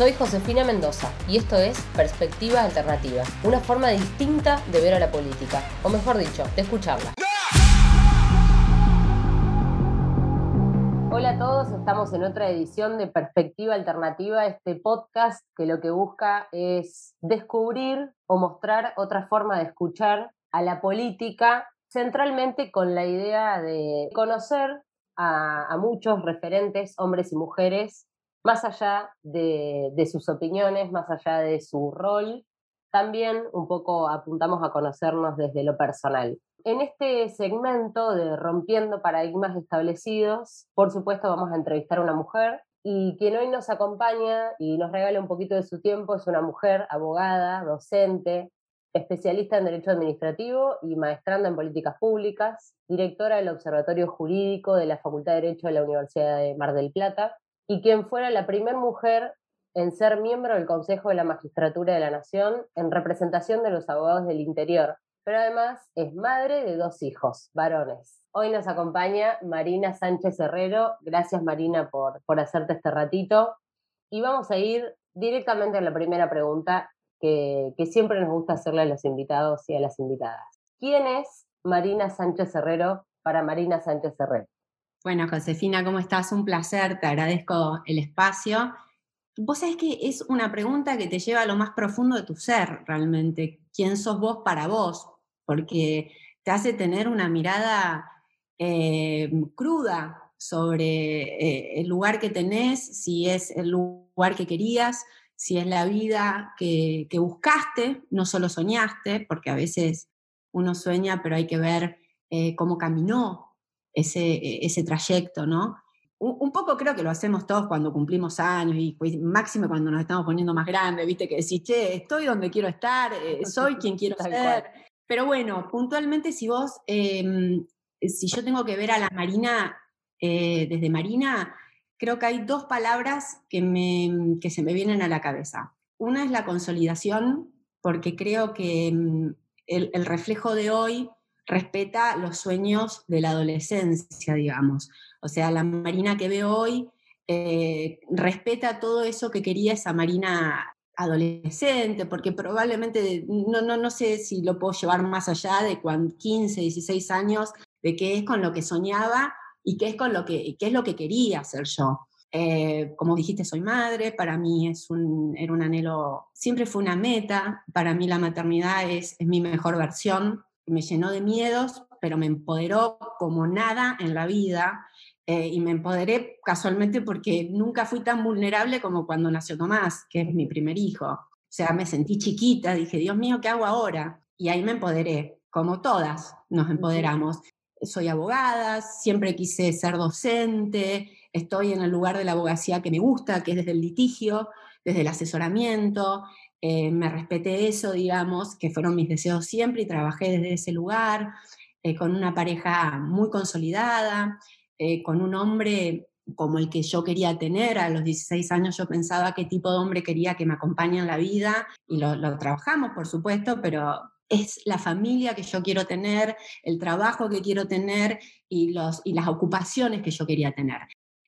Soy Josefina Mendoza y esto es Perspectiva Alternativa, una forma distinta de ver a la política, o mejor dicho, de escucharla. Hola a todos, estamos en otra edición de Perspectiva Alternativa, este podcast que lo que busca es descubrir o mostrar otra forma de escuchar a la política, centralmente con la idea de conocer a, muchos referentes, hombres y mujeres, más allá de, sus opiniones, más allá de su rol, también un poco apuntamos a conocernos desde lo personal. En este segmento de Rompiendo Paradigmas Establecidos, por supuesto vamos a entrevistar a una mujer y quien hoy nos acompaña y nos regala un poquito de su tiempo es una mujer abogada, docente, especialista en Derecho Administrativo y maestranda en Políticas Públicas, directora del Observatorio Jurídico de la Facultad de Derecho de la Universidad de Mar del Plata, y quien fuera la primera mujer en ser miembro del Consejo de la Magistratura de la Nación en representación de los abogados del interior, pero además es madre de dos hijos, varones. Hoy nos acompaña Marina Sánchez Herrero. Gracias Marina por, por hacerte este ratito. Y vamos a ir directamente a la primera pregunta que, siempre nos gusta hacerle a los invitados y a las invitadas. ¿Quién es Marina Sánchez Herrero para Marina Sánchez Herrero? Bueno, Josefina, ¿cómo estás? Un placer, te agradezco el espacio. Vos sabés que es una pregunta que te lleva a lo más profundo de tu ser, realmente. ¿Quién sos vos para vos? Porque te hace tener una mirada eh, cruda sobre eh, el lugar que tenés, si es el lugar que querías, si es la vida que, buscaste, no solo soñaste, porque a veces uno sueña, pero hay que ver eh, cómo caminó ese, ese trayecto, ¿no? Un, poco creo que lo hacemos todos cuando cumplimos años y pues, máximo cuando nos estamos poniendo más grandes, viste, que decís, che, estoy donde quiero estar, eh, soy quien quiero ser. Pero bueno, puntualmente si vos, em, si yo tengo que ver a la Marina, eh, desde Marina, creo que hay dos palabras que, me, que se me vienen a la cabeza. Una es la consolidación, porque creo que mm, el, reflejo de hoy respeta los sueños de la adolescencia, digamos. O sea, la Marina que veo hoy eh, respeta todo eso que quería esa Marina adolescente, porque probablemente, no, no, no sé si lo puedo llevar más allá de cuando 15, 16 años, de qué es con lo que soñaba y qué es, con lo que, qué es lo que quería hacer yo. Eh, como dijiste, soy madre, para mí es un, era un anhelo, siempre fue una meta, para mí la maternidad es, es mi mejor versión, me llenó de miedos, pero me empoderó como nada en la vida eh, y me empoderé casualmente porque nunca fui tan vulnerable como cuando nació Tomás, que es mi primer hijo. O sea, me sentí chiquita, dije, Dios mío, ¿qué hago ahora? Y ahí me empoderé, como todas nos empoderamos soy abogada, siempre quise ser docente, estoy en el lugar de la abogacía que me gusta, que es desde el litigio, desde el asesoramiento, eh, me respeté eso, digamos, que fueron mis deseos siempre y trabajé desde ese lugar, eh, con una pareja muy consolidada, eh, con un hombre como el que yo quería tener. A los 16 años yo pensaba qué tipo de hombre quería que me acompañe en la vida y lo, trabajamos, por supuesto, pero es la familia que yo quiero tener, el trabajo que quiero tener y las ocupaciones que yo quería tener.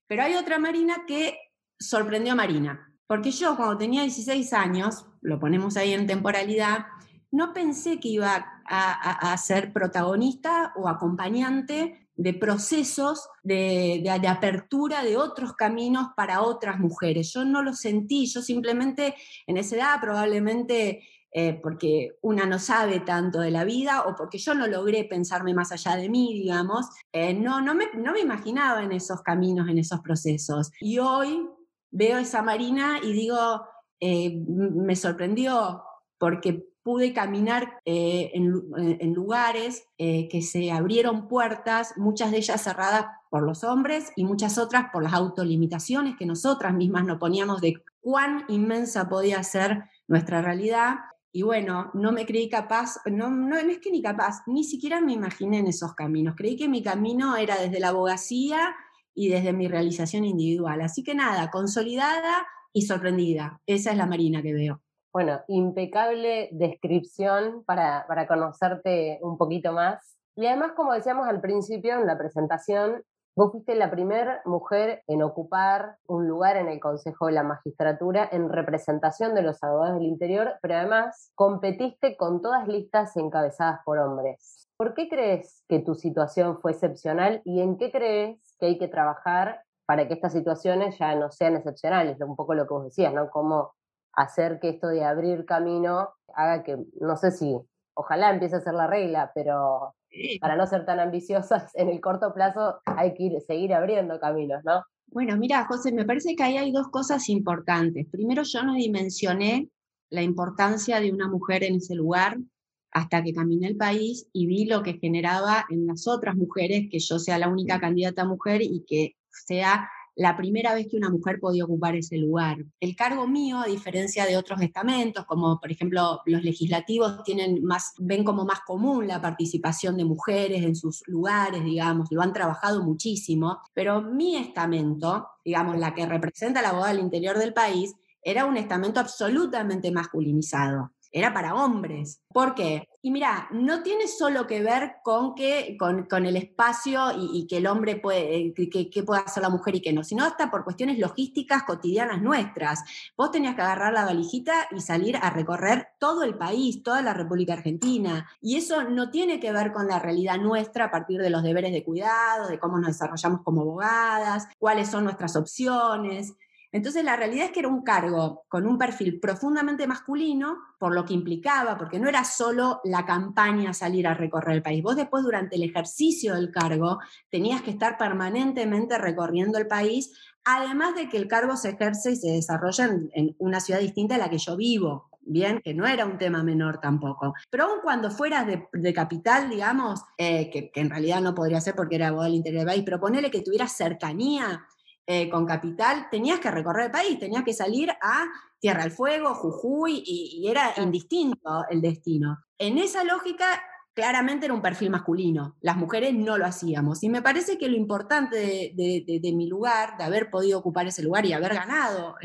Pero hay otra Marina que sorprendió a Marina, porque yo cuando tenía 16 años, lo ponemos ahí en temporalidad, no pensé que iba a, ser protagonista o acompañante de procesos de, de, apertura de otros caminos para otras mujeres. Yo no lo sentí, yo simplemente en esa edad probablemente eh, porque una no sabe tanto de la vida o porque yo no logré pensarme más allá de mí, digamos, eh, no, no, me, no me imaginaba en esos caminos, en esos procesos. Y hoy veo esa Marina y digo, eh, me sorprendió porque pude caminar en, en, lugares que se abrieron puertas, muchas de ellas cerradas por los hombres y muchas otras por las autolimitaciones que nosotras mismas nos poníamos de cuán inmensa podía ser nuestra realidad y bueno, no me creí capaz, no, no, es que ni capaz, ni siquiera me imaginé en esos caminos. Creí que mi camino era desde la abogacía y desde mi realización individual. Así que nada, consolidada y sorprendida. Esa es la Marina que veo. Bueno, impecable descripción para, para conocerte un poquito más. Y además, como decíamos al principio en la presentación, Vos fuiste la primera mujer en ocupar un lugar en el Consejo de la Magistratura en representación de los abogados del interior, pero además competiste con todas listas encabezadas por hombres. ¿Por qué crees que tu situación fue excepcional y en qué crees que hay que trabajar para que estas situaciones ya no sean excepcionales? Un poco lo que vos decías, ¿no? Cómo hacer que esto de abrir camino haga que, no sé si, ojalá empiece a ser la regla, pero para no ser tan ambiciosas en el corto plazo hay que seguir abriendo caminos, ¿no? Bueno, mira, José, me parece que ahí hay dos cosas importantes. Primero, yo no dimensioné la importancia de una mujer en ese lugar hasta que caminé el país y vi lo que generaba en las otras mujeres que yo sea la única candidata mujer y que sea la primera vez que una mujer podía ocupar ese lugar. El cargo mío, a diferencia de otros estamentos, como por ejemplo los legislativos tienen más, ven como más común la participación de mujeres en sus lugares, digamos, lo han trabajado muchísimo, pero mi estamento, digamos, la que representa la boda del interior del país, era un estamento absolutamente masculinizado era para hombres. ¿Por qué? Y mira, no tiene solo que ver con, que, con, el espacio y, que el hombre puede, eh, que, pueda hacer la mujer y que no, sino hasta por cuestiones logísticas cotidianas nuestras. Vos tenías que agarrar la valijita y salir a recorrer todo el país, toda la República Argentina. Y eso no tiene que ver con la realidad nuestra a partir de los deberes de cuidado, de cómo nos desarrollamos como abogadas, cuáles son nuestras opciones. Entonces la realidad es que era un cargo con un perfil profundamente masculino, por lo que implicaba, porque no era solo la campaña salir a recorrer el país. Vos después durante el ejercicio del cargo tenías que estar permanentemente recorriendo el país, además de que el cargo se ejerce y se desarrolla en, una ciudad distinta a la que yo vivo. Bien, que no era un tema menor tampoco. Pero aun cuando fueras de, capital, digamos, eh, que, en realidad no podría ser porque era voz del interior del país, pero ponele que tuvieras cercanía eh, con capital, tenías que recorrer el país, tenías que salir a Tierra del Fuego, Jujuy, y era indistinto el destino. En esa lógica, claramente era un perfil masculino. Las mujeres no lo hacíamos. Y me parece que lo importante de, mi lugar, de haber podido ocupar ese lugar y haber ganado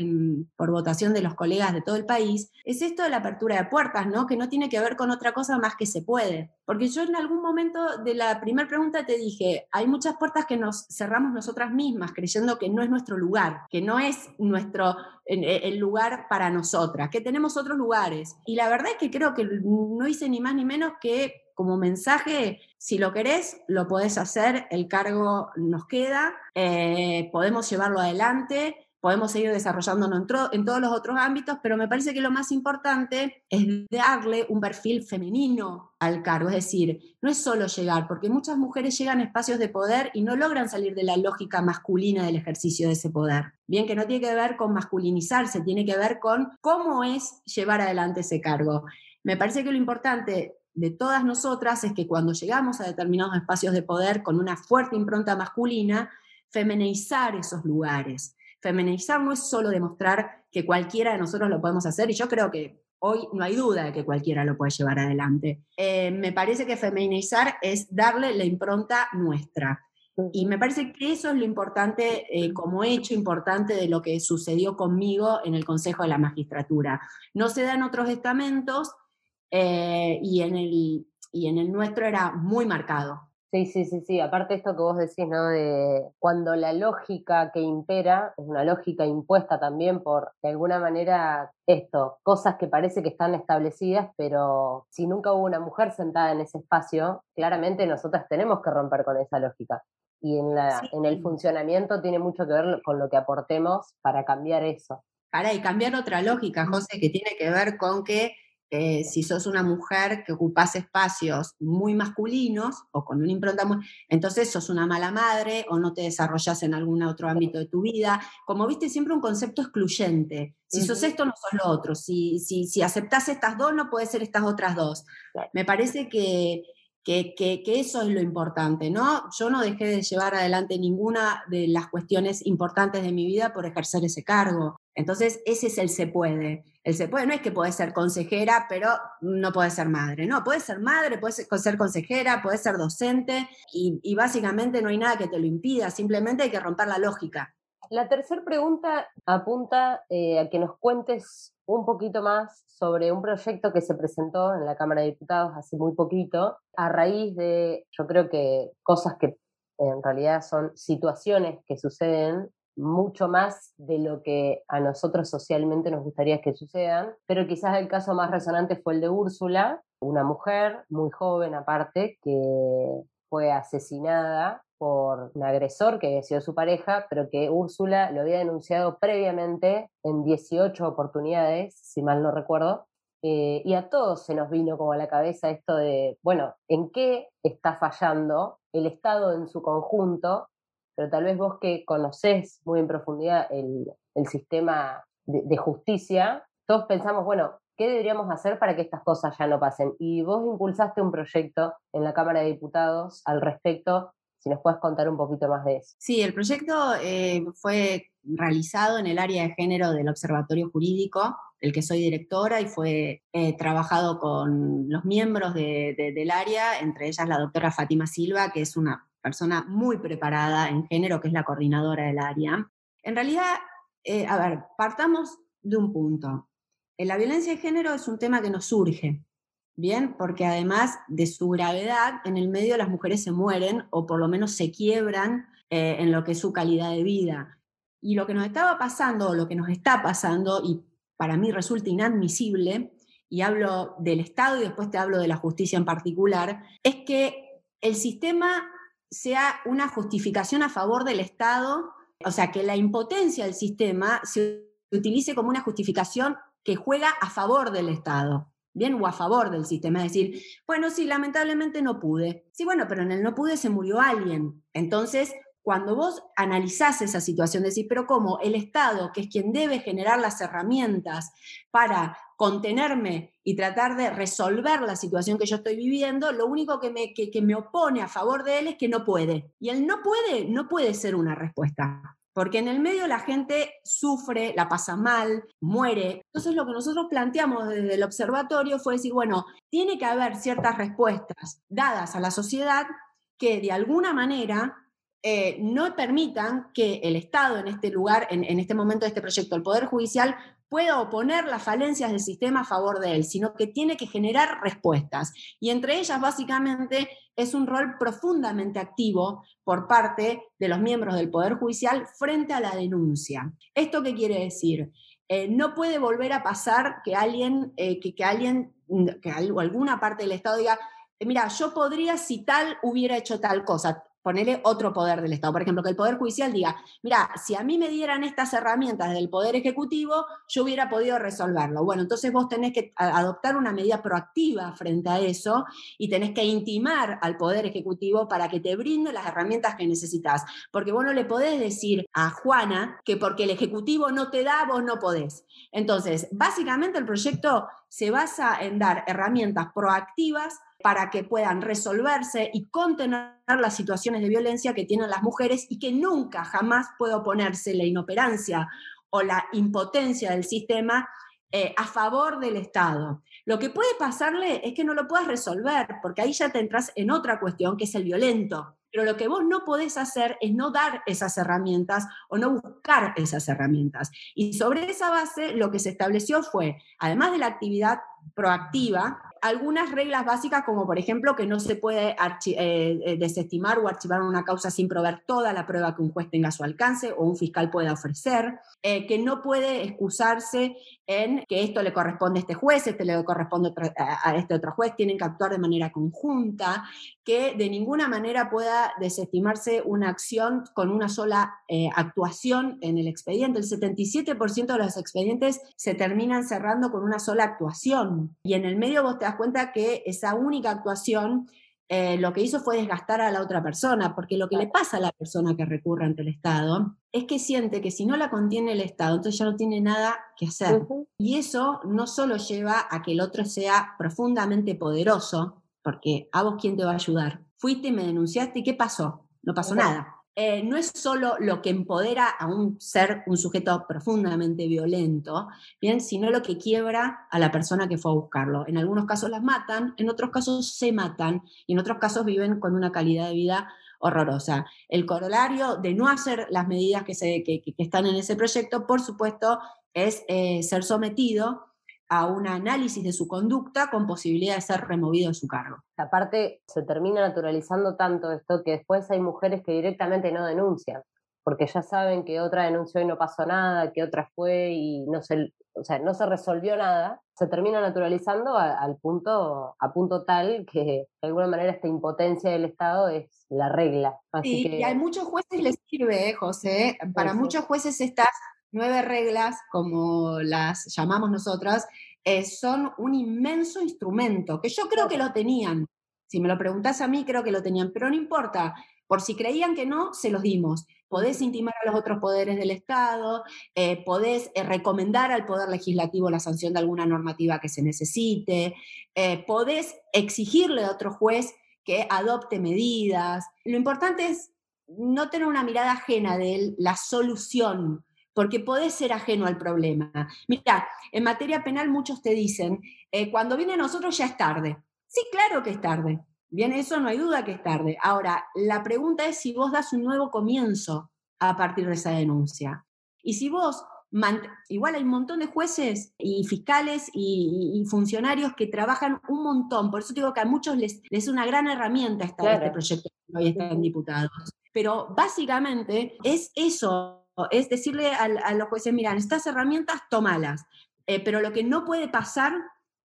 por votación de los colegas de todo el país, es esto de la apertura de puertas, ¿no? Que no tiene que ver con otra cosa más que se puede. Porque yo en algún momento de la primera pregunta te dije, hay muchas puertas que nos cerramos nosotras mismas, creyendo que no es nuestro lugar, que no es nuestro el lugar para nosotras, que tenemos otros lugares. Y la verdad es que creo que no hice ni más ni menos que como mensaje, si lo querés, lo podés hacer, el cargo nos queda, eh, podemos llevarlo adelante, podemos seguir desarrollándonos en, todos los otros ámbitos, pero me parece que lo más importante es darle un perfil femenino al cargo, es decir, no es solo llegar, porque muchas mujeres llegan a espacios de poder y no logran salir de la lógica masculina del ejercicio de ese poder. Bien que no tiene que ver con masculinizarse, tiene que ver con cómo es llevar adelante ese cargo. Me parece que lo importante de todas nosotras es que cuando llegamos a determinados espacios de poder con una fuerte impronta masculina, femenizar esos lugares. Femenizar no es solo demostrar que cualquiera de nosotros lo podemos hacer, y yo creo que hoy no hay duda de que cualquiera lo puede llevar adelante. Eh, me parece que feminizar es darle la impronta nuestra. Y me parece que eso es lo importante, eh, como hecho importante de lo que sucedió conmigo en el Consejo de la Magistratura. No se da en otros estamentos, eh, y, en el, y en el nuestro era muy marcado. Sí, sí, sí, sí. Aparte esto que vos decís, ¿no? De cuando la lógica que impera es una lógica impuesta también por, de alguna manera, esto, cosas que parece que están establecidas, pero si nunca hubo una mujer sentada en ese espacio, claramente nosotras tenemos que romper con esa lógica. Y en, la, en el funcionamiento tiene mucho que ver con lo que aportemos para cambiar eso. Para y cambiar otra lógica, José, que tiene que ver con que eh, si sos una mujer que ocupas espacios muy masculinos o con una impronta muy... Entonces sos una mala madre o no te desarrollas en algún otro ámbito de tu vida. Como viste, siempre un concepto excluyente. Si sos esto, no sos lo otro. Si, si, si aceptás estas dos, no puede ser estas otras dos. Me parece que, que, eso es lo importante, ¿no? Yo no dejé de llevar adelante ninguna de las cuestiones importantes de mi vida por ejercer ese cargo. Entonces, ese es el se puede. El se puede no es que puede ser consejera, pero no puede ser madre. No, puede ser madre, puede ser consejera, puede ser docente y, básicamente no hay nada que te lo impida, simplemente hay que romper la lógica. La tercera pregunta apunta eh, a que nos cuentes un poquito más sobre un proyecto que se presentó en la Cámara de Diputados hace muy poquito, a raíz de, yo creo que cosas que en realidad son situaciones que suceden mucho más de lo que a nosotros socialmente nos gustaría que sucedan, pero quizás el caso más resonante fue el de Úrsula, una mujer muy joven aparte, que fue asesinada por un agresor que había sido su pareja, pero que Úrsula lo había denunciado previamente en 18 oportunidades, si mal no recuerdo, eh, y a todos se nos vino como a la cabeza esto de, bueno, ¿en qué está fallando el Estado en su conjunto pero tal vez vos que conocés muy en profundidad el, sistema de, justicia, todos pensamos, bueno, ¿qué deberíamos hacer para que estas cosas ya no pasen? Y vos impulsaste un proyecto en la Cámara de Diputados al respecto. Si nos puedes contar un poquito más de eso. Sí, el proyecto eh, fue realizado en el área de género del Observatorio Jurídico, del que soy directora, y fue eh, trabajado con los miembros del área, entre ellas la doctora Fátima Silva, que es una persona muy preparada en género, que es la coordinadora del área. En realidad, eh, a ver, partamos de un punto. La violencia de género es un tema que nos surge, ¿bien? Porque además de su gravedad, en el medio las mujeres se mueren o por lo menos se quiebran eh, en lo que es su calidad de vida. Y lo que nos estaba pasando, o lo que nos está pasando, y para mí resulta inadmisible, y hablo del Estado y después te hablo de la justicia en particular, es que el sistema sea una justificación a favor del Estado, o sea, que la impotencia del sistema se utilice como una justificación que juega a favor del Estado, ¿bien? O a favor del sistema. Es decir, bueno, sí, lamentablemente no pude. Sí, bueno, pero en el no pude se murió alguien. Entonces, cuando vos analizás esa situación, decís, pero ¿cómo? El Estado, que es quien debe generar las herramientas para contenerme y tratar de resolver la situación que yo estoy viviendo, lo único que me, que, me opone a favor de él es que no puede. Y él no puede, no puede ser una respuesta porque en el medio la gente sufre, la pasa mal, muere. Entonces lo que nosotros planteamos desde el observatorio fue decir, bueno, tiene que haber ciertas respuestas dadas a la sociedad que de alguna manera eh, no permitan que el Estado en este lugar, en, este momento de este proyecto, el Poder Judicial, pueda oponer las falencias del sistema a favor de él, sino que tiene que generar respuestas. Y entre ellas, básicamente, es un rol profundamente activo por parte de los miembros del Poder Judicial frente a la denuncia. ¿Esto qué quiere decir? Eh, no puede volver a pasar que alguien, eh, que, alguien, que alguna parte del Estado diga, mira, yo podría si tal hubiera hecho tal cosa ponerle otro poder del Estado. Por ejemplo, que el Poder Judicial diga, mira, si a mí me dieran estas herramientas del Poder Ejecutivo, yo hubiera podido resolverlo. Bueno, entonces vos tenés que adoptar una medida proactiva frente a eso y tenés que intimar al Poder Ejecutivo para que te brinde las herramientas que necesitas. Porque vos no le podés decir a Juana que porque el Ejecutivo no te da, vos no podés. Entonces, básicamente el proyecto se basa en dar herramientas proactivas para que puedan resolverse y contener las situaciones de violencia que tienen las mujeres y que nunca, jamás puede oponerse la inoperancia o la impotencia del sistema eh, a favor del Estado. Lo que puede pasarle es que no lo puedas resolver, porque ahí ya te entras en otra cuestión, que es el violento. Pero lo que vos no podés hacer es no dar esas herramientas o no buscar esas herramientas. Y sobre esa base lo que se estableció fue, además de la actividad proactiva, algunas reglas básicas, como por ejemplo que no se puede eh, eh, desestimar o archivar una causa sin proveer toda la prueba que un juez tenga a su alcance o un fiscal pueda ofrecer, eh, que no puede excusarse en que esto le corresponde a este juez, este le corresponde a este otro juez, tienen que actuar de manera conjunta, que de ninguna manera pueda desestimarse una acción con una sola actuación en el expediente. El 77% de los expedientes se terminan cerrando con una sola actuación y en el medio vos te das cuenta que esa única actuación eh, lo que hizo fue desgastar a la otra persona, porque lo que le pasa a la persona que recurre ante el Estado es que siente que si no la contiene el Estado, entonces ya no tiene nada que hacer. Y eso no solo lleva a que el otro sea profundamente poderoso, porque a vos quién te va a ayudar. Fuiste y me denunciaste y ¿qué pasó? No pasó nada. Eh, no es solo lo que empodera a un ser, un sujeto profundamente violento, bien, sino lo que quiebra a la persona que fue a buscarlo. En algunos casos las matan, en otros casos se matan y en otros casos viven con una calidad de vida horrorosa. El corolario de no hacer las medidas que, se, están en ese proyecto, por supuesto, es eh, ser sometido a un análisis de su conducta con posibilidad de ser removido de su cargo. Aparte, se termina naturalizando tanto esto que después hay mujeres que directamente no denuncian, porque ya saben que otra denunció y no pasó nada, que otra fue y no se, o sea, no se resolvió nada, se termina naturalizando al punto, a punto tal que de alguna manera esta impotencia del Estado es la regla. sí, y a muchos jueces les sirve, ¿eh, José, para muchos jueces estas nueve reglas, como las llamamos nosotras, eh, son un inmenso instrumento, que yo creo que lo tenían. Si me lo preguntas a mí, creo que lo tenían, pero no importa. Por si creían que no, se los dimos. Podés intimar a los otros poderes del Estado, eh, podés eh, recomendar al Poder Legislativo la sanción de alguna normativa que se necesite, podés exigirle a otro juez que adopte medidas. Lo importante es no tener una mirada ajena de él, la solución, porque podés ser ajeno al problema. Mira, en materia penal muchos te dicen, eh, cuando viene a nosotros ya es tarde. Sí, claro que es tarde. Bien, eso no hay duda que es tarde. Ahora, la pregunta es si vos das un nuevo comienzo a partir de esa denuncia. Y si vos, igual hay un montón de jueces y fiscales y, funcionarios que trabajan un montón, por eso digo que a muchos les, es una gran herramienta esta, este proyecto que hoy están diputados. Pero básicamente es eso, es decirle a, los jueces, miran, estas herramientas, tomalas, eh, pero lo que no puede pasar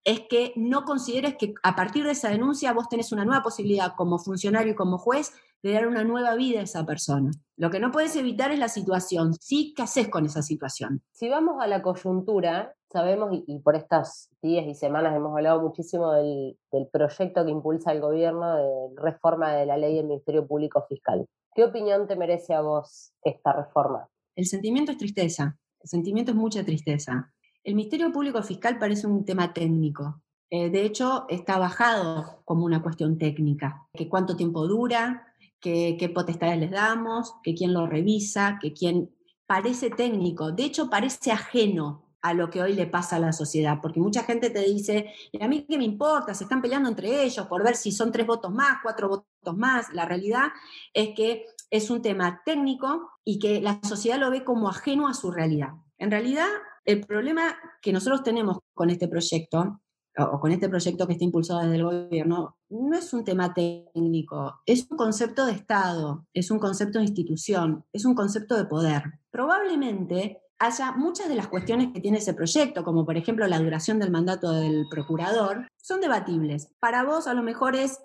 es que no consideres que a partir de esa denuncia vos tenés una nueva posibilidad como funcionario y como juez de dar una nueva vida a esa persona. Lo que no puedes evitar es la situación. Sí, ¿qué haces con esa situación? Si vamos a la coyuntura, sabemos, y, por estas días y semanas hemos hablado muchísimo del proyecto que impulsa el gobierno de reforma de la ley del Ministerio Público Fiscal. ¿Qué opinión te merece a vos esta reforma? El sentimiento es tristeza, el sentimiento es mucha tristeza. El Ministerio Público Fiscal parece un tema técnico. Eh, de hecho, está bajado como una cuestión técnica. Que cuánto tiempo dura, qué potestades les damos, que quién lo revisa, que quién parece técnico. De hecho, parece ajeno a lo que hoy le pasa a la sociedad, porque mucha gente te dice, a mí qué me importa, se están peleando entre ellos por ver si son tres votos más, cuatro votos más. La realidad es que es un tema técnico y que la sociedad lo ve como ajeno a su realidad. En realidad, el problema que nosotros tenemos con este proyecto, o con este proyecto que está impulsado desde el gobierno, no es un tema técnico, es un concepto de Estado, es un concepto de institución, es un concepto de poder. Probablemente haya muchas de las cuestiones que tiene ese proyecto, como por ejemplo la duración del mandato del procurador, son debatibles. Para vos a lo mejor es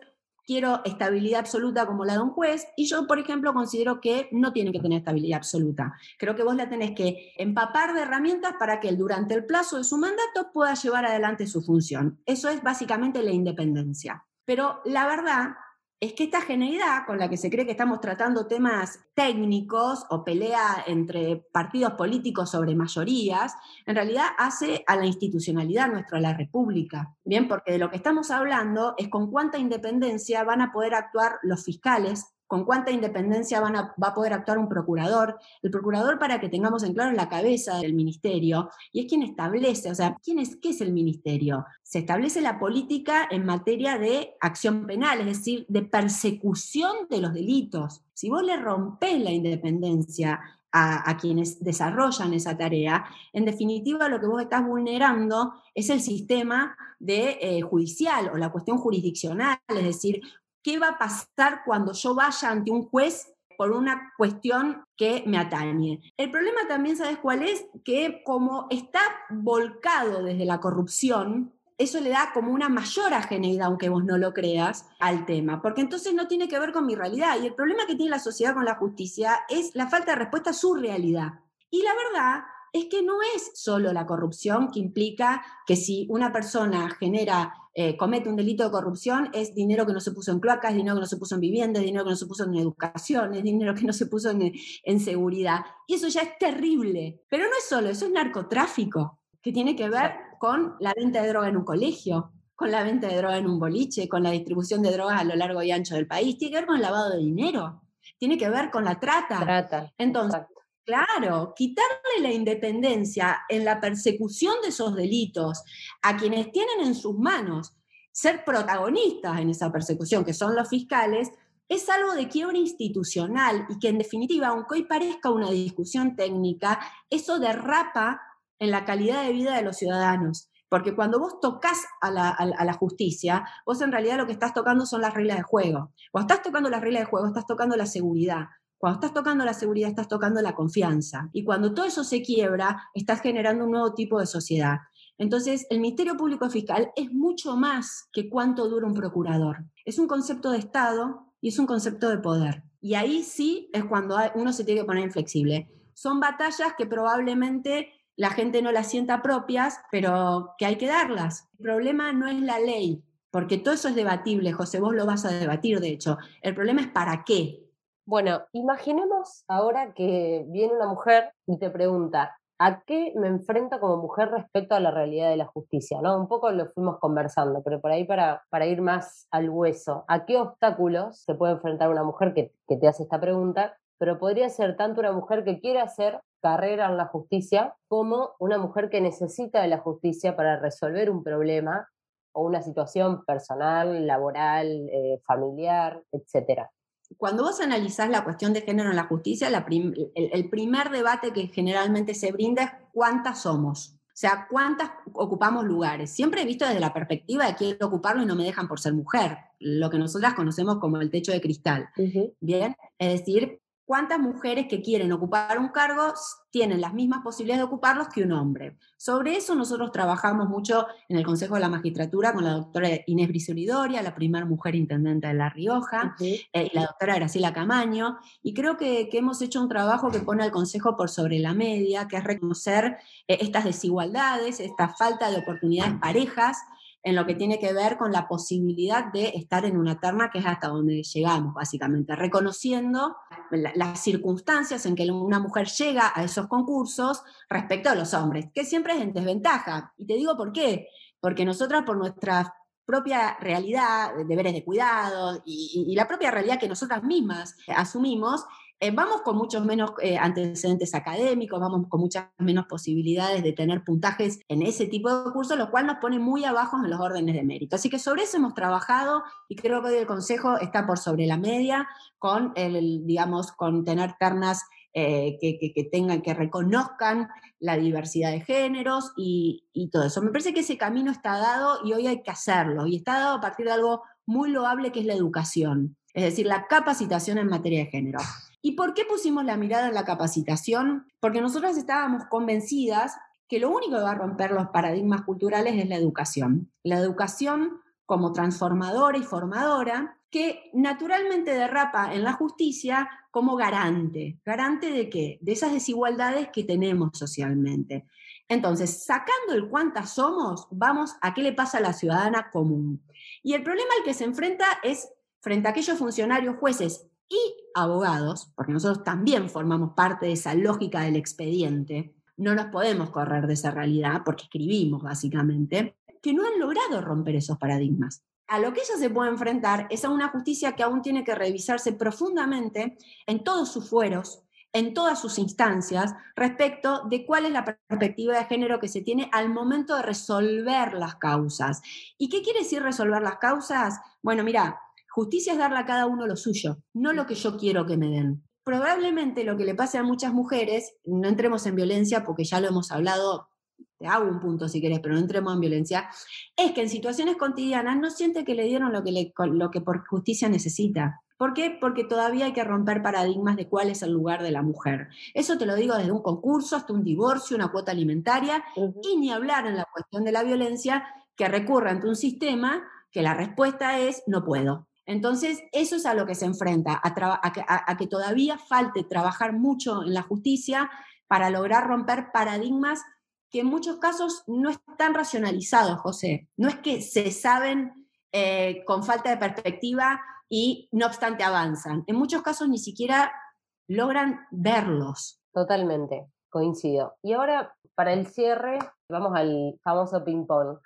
quiero estabilidad absoluta como la de un juez, y yo, por ejemplo, considero que no tiene que tener estabilidad absoluta. Creo que vos la tenés que empapar de herramientas para que él durante el plazo de su mandato pueda llevar adelante su función. Eso es básicamente la independencia. Pero la verdad es que esta genialidad con la que se cree que estamos tratando temas técnicos o pelea entre partidos políticos sobre mayorías, en realidad hace a la institucionalidad nuestra, a la República. Bien, porque de lo que estamos hablando es con cuánta independencia van a poder actuar los fiscales con cuánta independencia va a poder actuar un procurador. El procurador, para que tengamos en claro, la cabeza del ministerio y es quien establece, o sea, ¿quién es, ¿qué es el ministerio? Se establece la política en materia de acción penal, es decir, de persecución de los delitos. Si vos le rompés la independencia a, quienes desarrollan esa tarea, en definitiva lo que vos estás vulnerando es el sistema de, eh, judicial o la cuestión jurisdiccional, es decir, ¿qué va a pasar cuando yo vaya ante un juez por una cuestión que me atañe. El problema también, ¿sabes cuál es? Que como está volcado desde la corrupción, eso le da como una mayor ajeneidad, aunque vos no lo creas, al tema, porque entonces no tiene que ver con mi realidad. Y el problema que tiene la sociedad con la justicia es la falta de respuesta a su realidad. Y la verdad es que no es solo la corrupción que implica que si una persona genera, eh, comete un delito de corrupción, es dinero que no se puso en cloacas, dinero que no se puso en viviendas, dinero que no se puso en educación, es dinero que no se puso en, en seguridad. Y eso ya es terrible. Pero no es solo, eso es narcotráfico, que tiene que ver con la venta de droga en un colegio, con la venta de droga en un boliche, con la distribución de drogas a lo largo y ancho del país, tiene que ver con el lavado de dinero, tiene que ver con la trata. Trata. Entonces, Claro, quitarle la independencia en la persecución de esos delitos a quienes tienen en sus manos ser protagonistas en esa persecución, que son los fiscales, es algo de quiebra institucional y que en definitiva, aunque hoy parezca una discusión técnica, eso derrapa en la calidad de vida de los ciudadanos. Porque cuando vos tocas a la, justicia, vos en realidad lo que estás tocando son las reglas de juego. Cuando estás tocando las reglas de juego, estás tocando la seguridad. Cuando estás tocando la seguridad, estás tocando la confianza. Y cuando todo eso se quiebra, estás generando un nuevo tipo de sociedad. Entonces, el Ministerio Público Fiscal es mucho más que cuánto dura un procurador. Es un concepto de Estado y es un concepto de poder. Y ahí sí es cuando uno se tiene que poner inflexible. Son batallas que probablemente la gente no las sienta propias, pero que hay que darlas. El problema no es la ley, porque todo eso es debatible, José, vos lo vas a debatir, de hecho. El problema es para qué. Bueno, imaginemos ahora que viene una mujer y te pregunta, ¿a qué me enfrento como mujer respecto a la realidad de la justicia? ¿no? Un poco lo fuimos conversando, pero por ahí para, para ir más al hueso, ¿a qué obstáculos se puede enfrentar una mujer que, que te hace esta pregunta? Pero podría ser tanto una mujer que quiere hacer carrera en la justicia como una mujer que necesita de la justicia para resolver un problema o una situación personal, laboral, eh, familiar, etcétera cuando vos analizás la cuestión de género en la justicia, el, primer debate que generalmente se brinda es cuántas somos. O sea, cuántas ocupamos lugares. Siempre he visto desde la perspectiva de quiero ocuparlo y no me dejan por ser mujer, lo que nosotras conocemos como el techo de cristal. Bien, es decir, cuántas mujeres que quieren ocupar un cargo tienen las mismas posibilidades de ocuparlos que un hombre. Sobre eso nosotros trabajamos mucho en el Consejo de la Magistratura con la doctora Inés Brisolidoria, la primera mujer intendente de La Rioja, eh, y la doctora Graciela Camaño, y creo que, hemos hecho un trabajo que pone al Consejo por sobre la media, que es reconocer eh, estas desigualdades, esta falta de oportunidades parejas, en lo que tiene que ver con la posibilidad de estar en una terna que es hasta donde llegamos, básicamente, reconociendo las circunstancias en que una mujer llega a esos concursos respecto a los hombres, que siempre es en desventaja. Y te digo por qué, porque nosotras por nuestra propia realidad, deberes de cuidado y, y, la propia realidad que nosotras mismas asumimos, eh, vamos con muchos menos eh, antecedentes académicos, vamos con muchas menos posibilidades de tener puntajes en ese tipo de cursos, lo cual nos pone muy abajo en los órdenes de mérito. Así que sobre eso hemos trabajado y creo que hoy el Consejo está por sobre la media con, el, digamos, con tener ternas eh, que, tengan, que reconozcan la diversidad de géneros y, y todo eso. Me parece que ese camino está dado y hoy hay que hacerlo y está dado a partir de algo muy loable que es la educación, es decir, la capacitación en materia de género. ¿Y por qué pusimos la mirada en la capacitación? Porque nosotras estábamos convencidas que lo único que va a romper los paradigmas culturales es la educación. La educación como transformadora y formadora, que naturalmente derrapa en la justicia como garante. ¿Garante de qué? De esas desigualdades que tenemos socialmente. Entonces, sacando el cuántas somos, vamos a qué le pasa a la ciudadana común. Y el problema al que se enfrenta es frente a aquellos funcionarios, jueces y abogados, porque nosotros también formamos parte de esa lógica del expediente, no nos podemos correr de esa realidad porque escribimos básicamente, que no han logrado romper esos paradigmas. A lo que ella se puede enfrentar es a una justicia que aún tiene que revisarse profundamente en todos sus fueros, en todas sus instancias, respecto de cuál es la perspectiva de género que se tiene al momento de resolver las causas. ¿Y qué quiere decir resolver las causas? Bueno, mira, Justicia es darle a cada uno lo suyo, no lo que yo quiero que me den. Probablemente lo que le pase a muchas mujeres, no entremos en violencia porque ya lo hemos hablado, te hago un punto si querés, pero no entremos en violencia, es que en situaciones cotidianas no siente que le dieron lo que, lo que por justicia necesita. ¿Por qué? Porque todavía hay que romper paradigmas de cuál es el lugar de la mujer. Eso te lo digo desde un concurso hasta un divorcio, una cuota alimentaria, y ni hablar en la cuestión de la violencia que recurre ante un sistema que la respuesta es no puedo. Entonces, eso es a lo que se enfrenta, a, que, todavía falte trabajar mucho en la justicia para lograr romper paradigmas que en muchos casos no están racionalizados, José. No es que se saben eh, con falta de perspectiva y no obstante avanzan. En muchos casos ni siquiera logran verlos. Totalmente, coincido. Y ahora, para el cierre, vamos al famoso ping-pong.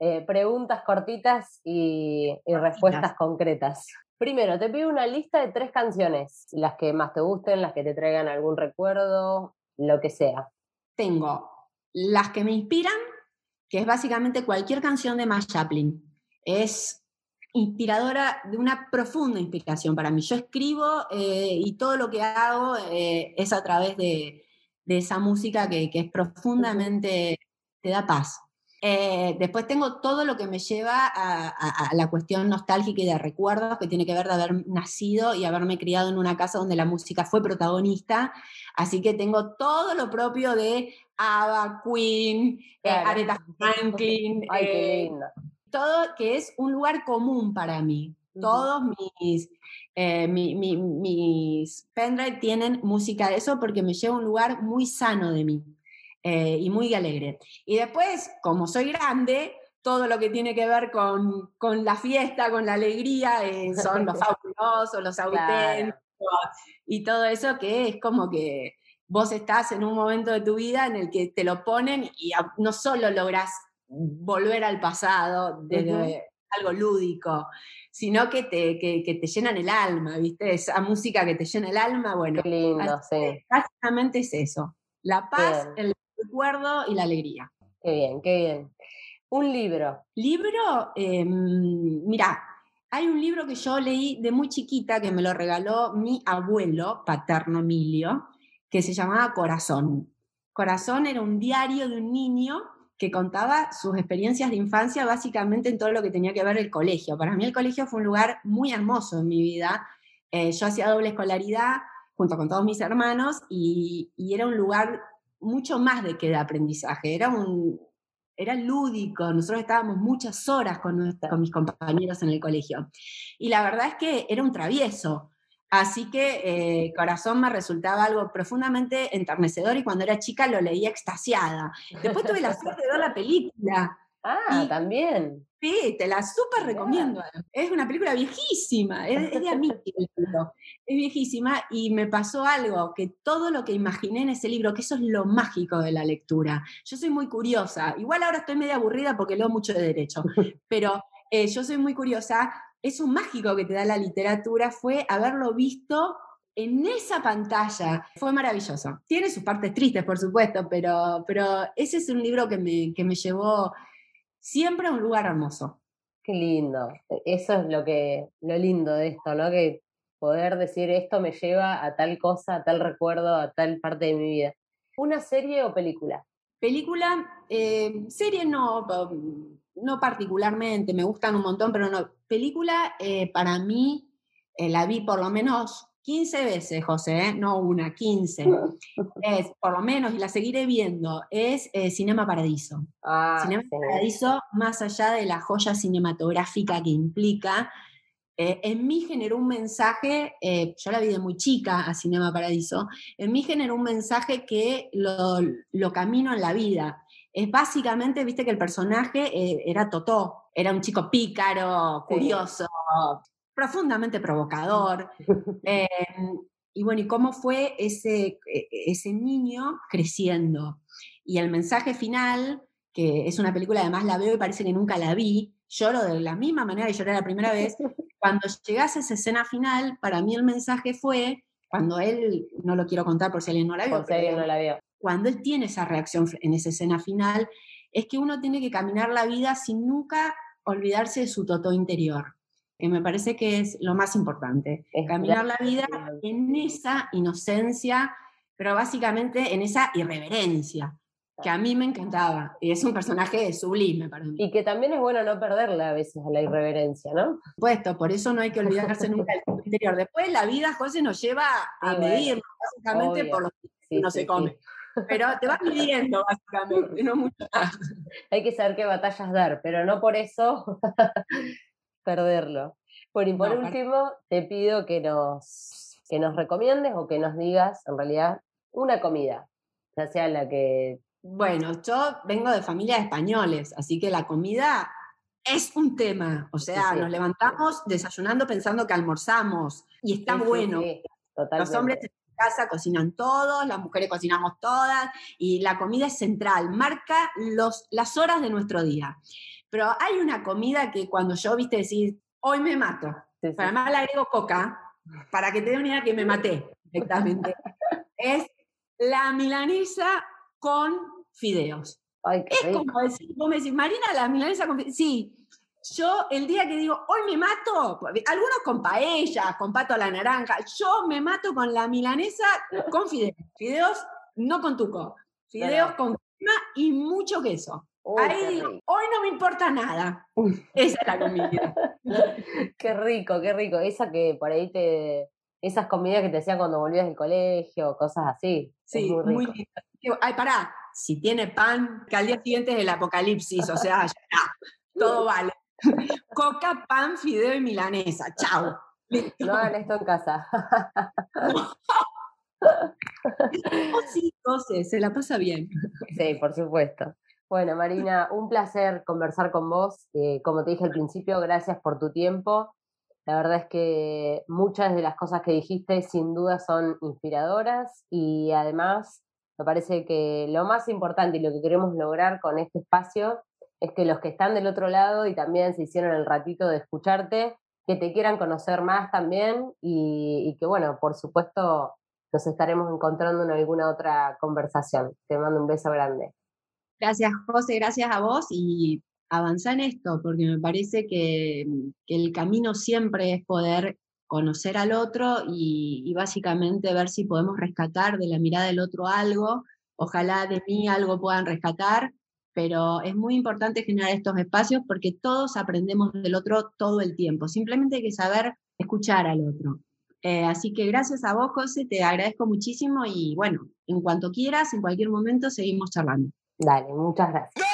Eh, preguntas cortitas y, respuestas concretas. Primero, te pido una lista de tres canciones, las que más te gusten, las que te traigan algún recuerdo, lo que sea. Tengo las que me inspiran, que es básicamente cualquier canción de Mash Chaplin. Es inspiradora, de una profunda inspiración para mí. Yo escribo eh, y todo lo que hago eh, es a través de, esa música que, que es profundamente, te da paz. Eh, después tengo todo lo que me lleva a, la cuestión nostálgica y de recuerdos, que tiene que ver de haber nacido y haberme criado en una casa donde la música fue protagonista. Así que tengo todo lo propio de Ava, Queen, eh, Aretha Franklin. Ay, todo que es un lugar común para mí. Todos mis, eh, mis pendrive tienen música de eso porque me lleva a un lugar muy sano de mí eh, y muy alegre. Y después, como soy grande, todo lo que tiene que ver con, con la fiesta, con la alegría, eh, son los fabulosos, los auténticos y todo eso que es como que vos estás en un momento de tu vida en el que te lo ponen y no solo logras volver al pasado desde algo lúdico, sino que te, que, te llenan el alma, ¿viste? Esa música que te llena el alma, bueno. Qué lindo, sí. Básicamente es eso. La paz, el recuerdo y la alegría. Qué bien, qué bien. Un libro. Libro, eh, mira, hay un libro que yo leí de muy chiquita que me lo regaló mi abuelo paterno Emilio, que se llamaba Corazón. Corazón era un diario de un niño que contaba sus experiencias de infancia básicamente en todo lo que tenía que ver el colegio. Para mí el colegio fue un lugar muy hermoso en mi vida. Eh, yo hacía doble escolaridad junto con todos mis hermanos y, era un lugar mucho más de que de aprendizaje, era, un, era lúdico, nosotros estábamos muchas horas con, con mis compañeros en el colegio. Y la verdad es que era un travieso, Así que eh, Corazón me resultaba algo profundamente enternecedor y cuando era chica lo leía extasiada. Después tuve la suerte de ver la película. Ah, también. Sí, te la súper recomiendo. Es una película viejísima, es, de mí Es viejísima y me pasó algo, que todo lo que imaginé en ese libro, que eso es lo mágico de la lectura. Yo soy muy curiosa, igual ahora estoy media aburrida porque leo mucho de derecho, pero eh, yo soy muy curiosa eso mágico que te da la literatura fue haberlo visto en esa pantalla. Fue maravilloso. Tiene sus partes tristes, por supuesto, pero, pero ese es un libro que me, que me llevó siempre un lugar hermoso. Qué lindo. Eso es lo que, lo lindo de esto, ¿no? Que poder decir esto me lleva a tal cosa, a tal recuerdo, a tal parte de mi vida. ¿Una serie o película? Película, eh, serie no, no particularmente, me gustan un montón, pero no. Película, eh, para mí, eh, la vi por lo menos 15 veces, José, ¿eh? no una, 15. es, por lo menos, y la seguiré viendo, es Cinema Paradiso. Ah, Cinema Paradiso, más allá de la joya cinematográfica que implica, en mí generó un mensaje, yo la vi de muy chica a Cinema Paradiso, en mí generó un mensaje que lo, lo camino en la vida es básicamente, viste que el personaje eh, era Totó, era un chico pícaro, curioso, profundamente provocador. Em, y bueno, ¿y cómo fue ese, e, ese niño creciendo? Y el mensaje final, que es una película, además la veo y parece que nunca la vi, lloro de la misma manera que lloré la primera vez. Cuando llegase a esa escena final, para mí el mensaje fue, cuando él, no lo quiero contar por si alguien no la vio. Por si alguien no la vio cuando él tiene esa reacción en esa escena final, es que uno tiene que caminar la vida sin nunca olvidarse de su totó interior. Que me parece que es lo más importante. caminar la vida en esa inocencia, pero básicamente en esa irreverencia, que a mí me encantaba. Y es un personaje sublime para mí. Y que también es bueno no perderla a veces a la irreverencia, ¿no? Por supuesto, por eso no hay que olvidarse nunca del interior. Después la vida, José, nos lleva a medir, básicamente por lo que uno se come. Pero te vas midiendo, básicamente, no mucho Hay que saber qué batallas dar, pero no por eso perderlo. Por, por último, te pido que nos, que nos recomiendes o que nos digas, en realidad, una comida, ya sea la que... Bueno, yo vengo de familia de españoles, así que la comida es un tema. O sea, nos levantamos desayunando pensando que almorzamos y está bueno. Los hombres casa cocinan todos, las mujeres cocinamos todas y la comida es central, marca los, las horas de nuestro día. Pero hay una comida que cuando yo, viste, decir, hoy me mato, para más le agrego coca, para que te dé una idea que me maté directamente, es la milanesa con fideos. es como decir, vos me decís, Marina, la milanesa con fideos. Sí, yo el día que digo, hoy me mato, algunos con paella, con pato a la naranja, yo me mato con la milanesa con fideos. Fideos no con tuco, fideos con crema y mucho queso. Ahí, hoy no me importa nada. Esa es la comida. qué rico, qué rico. Esa que por ahí te. Esas comidas que te hacían cuando volvías del colegio, cosas así. Sí, muy, lindo. Ay, pará, si tiene pan, que al día siguiente es el apocalipsis, o sea, ya, todo vale. Coca, pan, fideo y milanesa. Chao. No hagan esto en casa. oh, sí, entonces, se la pasa bien. Sí, por supuesto. Bueno, Marina, un placer conversar con vos. Eh, como te dije al principio, gracias por tu tiempo. La verdad es que muchas de las cosas que dijiste sin duda son inspiradoras y además me parece que lo más importante y lo que queremos lograr con este espacio es que los que están del otro lado y también se hicieron el ratito de escucharte, que te quieran conocer más también y, y que bueno, por supuesto nos estaremos encontrando en alguna otra conversación. Te mando un beso grande. Gracias, José, gracias a vos y avanza en esto, porque me parece que, el camino siempre es poder conocer al otro y, básicamente ver si podemos rescatar de la mirada del otro algo. Ojalá de mí algo puedan rescatar, pero es muy importante generar estos espacios porque todos aprendemos del otro todo el tiempo. Simplemente hay que saber escuchar al otro. Eh, así que gracias a vos, José, te agradezco muchísimo y bueno, en cuanto quieras, en cualquier momento, seguimos charlando. Dale, muchas gracias.